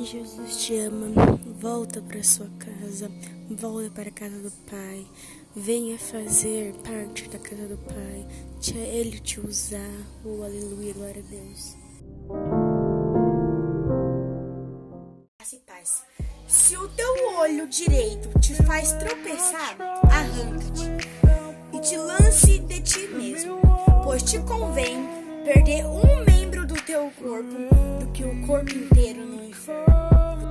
que Jesus te ama. Volta para sua casa, volta para a casa do Pai. Venha fazer parte da casa do Pai. Deixa Ele te usar. Oh, aleluia, glória a Deus. Paz. Se o teu olho direito te faz tropeçar, arranca-te e te lance de ti mesmo, pois te convém perder um membro do teu corpo do que o corpo inteiro.